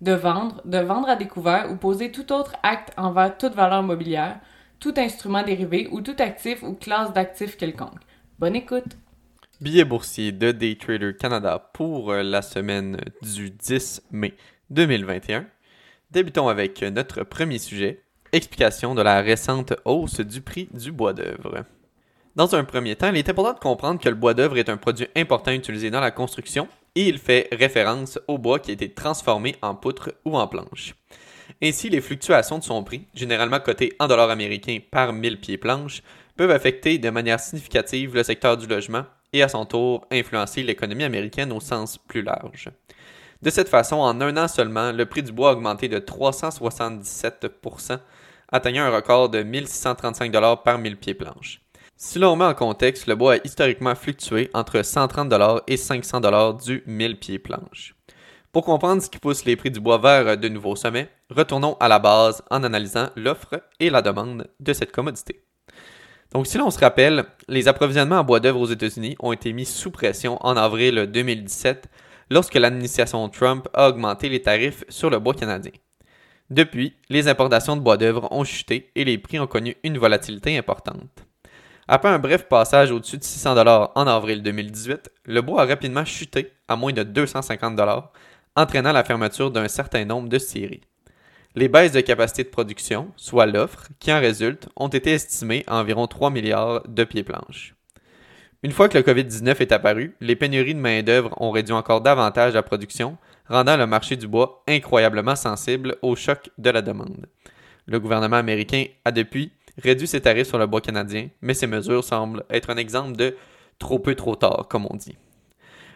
de vendre, de vendre à découvert ou poser tout autre acte envers toute valeur mobilière, tout instrument dérivé ou tout actif ou classe d'actifs quelconque. Bonne écoute! Billet boursier de Daytrader Canada pour euh, la semaine du 10 mai 2021. Débutons avec notre premier sujet, explication de la récente hausse du prix du bois d'œuvre. Dans un premier temps, il est important de comprendre que le bois d'œuvre est un produit important utilisé dans la construction et il fait référence au bois qui a été transformé en poutre ou en planche. Ainsi, les fluctuations de son prix, généralement coté en dollars américains par 1000 pieds planches, peuvent affecter de manière significative le secteur du logement et à son tour influencer l'économie américaine au sens plus large. De cette façon, en un an seulement, le prix du bois a augmenté de 377% atteignant un record de 1635 par 1000 pieds planches. Si l'on met en contexte, le bois a historiquement fluctué entre 130 et 500 du 1000 pieds planches. Pour comprendre ce qui pousse les prix du bois vers de nouveaux sommets, retournons à la base en analysant l'offre et la demande de cette commodité. Donc si l'on se rappelle, les approvisionnements en bois d'œuvre aux États-Unis ont été mis sous pression en avril 2017 lorsque l'administration Trump a augmenté les tarifs sur le bois canadien. Depuis, les importations de bois d'œuvre ont chuté et les prix ont connu une volatilité importante. Après un bref passage au-dessus de 600 dollars en avril 2018, le bois a rapidement chuté à moins de 250 dollars, entraînant la fermeture d'un certain nombre de séries. Les baisses de capacité de production, soit l'offre, qui en résulte, ont été estimées à environ 3 milliards de pieds planches. Une fois que le COVID-19 est apparu, les pénuries de main-d'œuvre ont réduit encore davantage la production, rendant le marché du bois incroyablement sensible au choc de la demande. Le gouvernement américain a depuis réduit ses tarifs sur le bois canadien, mais ces mesures semblent être un exemple de trop peu trop tard, comme on dit.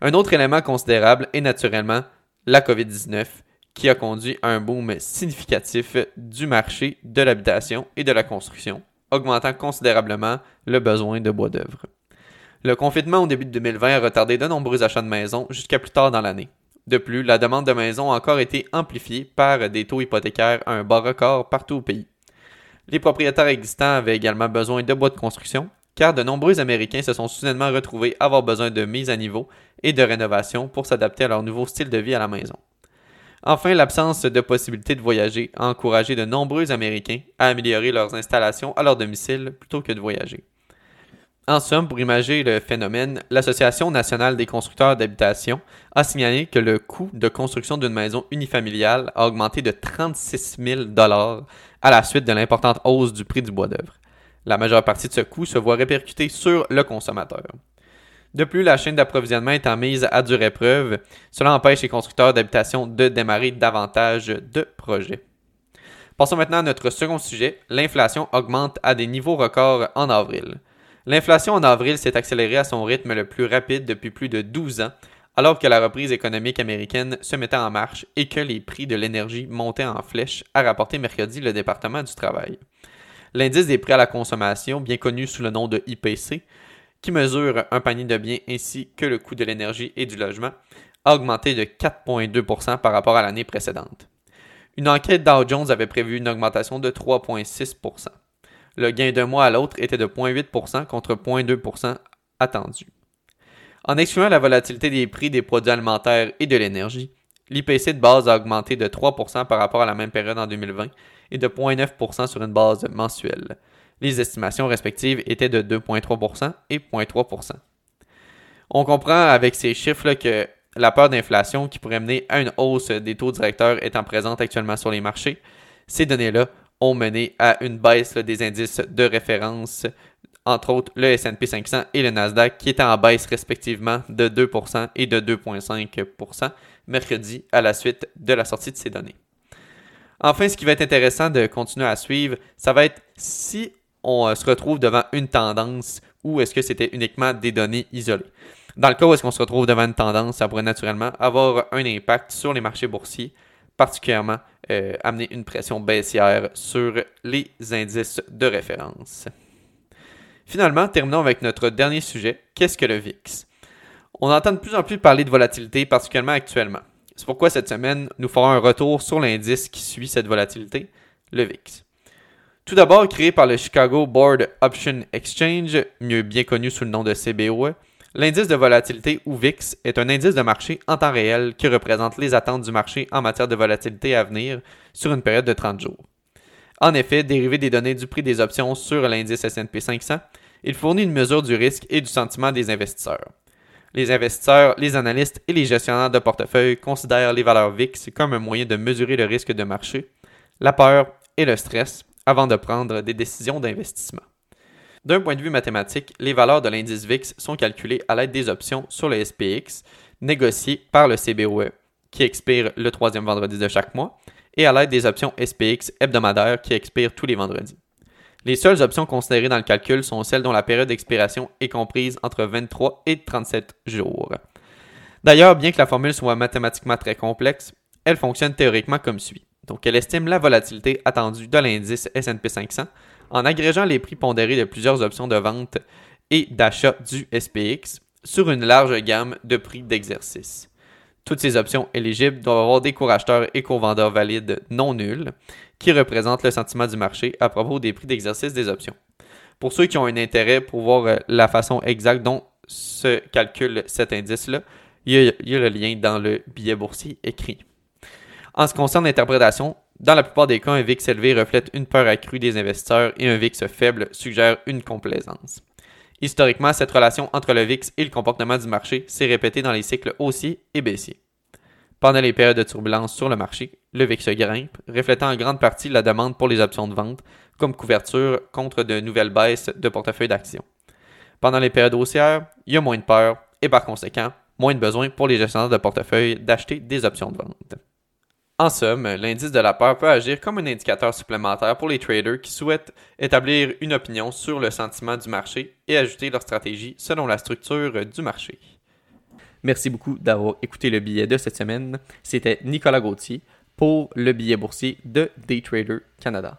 Un autre élément considérable est naturellement la COVID-19, qui a conduit à un boom significatif du marché de l'habitation et de la construction, augmentant considérablement le besoin de bois d'œuvre. Le confinement au début de 2020 a retardé de nombreux achats de maisons jusqu'à plus tard dans l'année. De plus, la demande de maisons a encore été amplifiée par des taux hypothécaires à un bas record partout au pays. Les propriétaires existants avaient également besoin de bois de construction, car de nombreux Américains se sont soudainement retrouvés avoir besoin de mise à niveau et de rénovation pour s'adapter à leur nouveau style de vie à la maison. Enfin, l'absence de possibilité de voyager a encouragé de nombreux Américains à améliorer leurs installations à leur domicile plutôt que de voyager. En somme, pour imaginer le phénomène, l'Association nationale des constructeurs d'habitation a signalé que le coût de construction d'une maison unifamiliale a augmenté de 36 000 à la suite de l'importante hausse du prix du bois d'œuvre. La majeure partie de ce coût se voit répercuter sur le consommateur. De plus, la chaîne d'approvisionnement étant mise à dure épreuve, cela empêche les constructeurs d'habitation de démarrer davantage de projets. Passons maintenant à notre second sujet. L'inflation augmente à des niveaux records en avril. L'inflation en avril s'est accélérée à son rythme le plus rapide depuis plus de 12 ans, alors que la reprise économique américaine se mettait en marche et que les prix de l'énergie montaient en flèche, a rapporté mercredi le département du travail. L'indice des prix à la consommation, bien connu sous le nom de IPC, qui mesure un panier de biens ainsi que le coût de l'énergie et du logement, a augmenté de 4,2% par rapport à l'année précédente. Une enquête Dow Jones avait prévu une augmentation de 3,6 le gain d'un mois à l'autre était de 0,8% contre 0,2% attendu. En excluant la volatilité des prix des produits alimentaires et de l'énergie, l'IPC de base a augmenté de 3% par rapport à la même période en 2020 et de 0,9% sur une base mensuelle. Les estimations respectives étaient de 2,3% et 0,3%. On comprend avec ces chiffres que la peur d'inflation qui pourrait mener à une hausse des taux directeurs étant présente actuellement sur les marchés, ces données-là ont mené à une baisse des indices de référence, entre autres le S&P 500 et le Nasdaq, qui étaient en baisse respectivement de 2% et de 2,5% mercredi à la suite de la sortie de ces données. Enfin, ce qui va être intéressant de continuer à suivre, ça va être si on euh, se retrouve devant une tendance ou est-ce que c'était uniquement des données isolées. Dans le cas où est-ce qu'on se retrouve devant une tendance, ça pourrait naturellement avoir un impact sur les marchés boursiers particulièrement euh, amener une pression baissière sur les indices de référence. Finalement, terminons avec notre dernier sujet, qu'est-ce que le VIX? On entend de plus en plus parler de volatilité, particulièrement actuellement. C'est pourquoi cette semaine, nous ferons un retour sur l'indice qui suit cette volatilité, le VIX. Tout d'abord créé par le Chicago Board Option Exchange, mieux bien connu sous le nom de CBOE, L'indice de volatilité ou VIX est un indice de marché en temps réel qui représente les attentes du marché en matière de volatilité à venir sur une période de 30 jours. En effet, dérivé des données du prix des options sur l'indice S&P 500, il fournit une mesure du risque et du sentiment des investisseurs. Les investisseurs, les analystes et les gestionnaires de portefeuille considèrent les valeurs VIX comme un moyen de mesurer le risque de marché, la peur et le stress avant de prendre des décisions d'investissement. D'un point de vue mathématique, les valeurs de l'indice VIX sont calculées à l'aide des options sur le SPX négociées par le CBOE, qui expire le troisième vendredi de chaque mois, et à l'aide des options SPX hebdomadaires qui expirent tous les vendredis. Les seules options considérées dans le calcul sont celles dont la période d'expiration est comprise entre 23 et 37 jours. D'ailleurs, bien que la formule soit mathématiquement très complexe, elle fonctionne théoriquement comme suit. Donc, elle estime la volatilité attendue de l'indice S&P 500 en agrégeant les prix pondérés de plusieurs options de vente et d'achat du SPX sur une large gamme de prix d'exercice. Toutes ces options éligibles doivent avoir des cours acheteurs et cours vendeurs valides non nuls qui représentent le sentiment du marché à propos des prix d'exercice des options. Pour ceux qui ont un intérêt pour voir euh, la façon exacte dont se calcule cet indice-là, il, y a le lien dans le billet boursier écrit. En ce qui concerne l'interprétation, dans la plupart des cas, un VIX élevé reflète une peur accrue des investisseurs et un VIX faible suggère une complaisance. Historiquement, cette relation entre le VIX et le comportement du marché s'est répétée dans les cycles haussiers et baissiers. Pendant les périodes de turbulence sur le marché, le VIX grimpe, reflétant en grande partie la demande pour les options de vente comme couverture contre de nouvelles baisses de portefeuille d'actions. Pendant les périodes haussières, il y a moins de peur et par conséquent, moins de besoin pour les gestionnaires de portefeuille d'acheter des options de vente. En somme, l'indice de la peur peut agir comme un indicateur supplémentaire pour les traders qui souhaitent établir une opinion sur le sentiment du marché et ajuster leur stratégie selon la structure du marché. Merci beaucoup d'avoir écouté le billet de cette semaine. C'était Nicolas Gauthier pour le billet boursier de Daytrader Canada.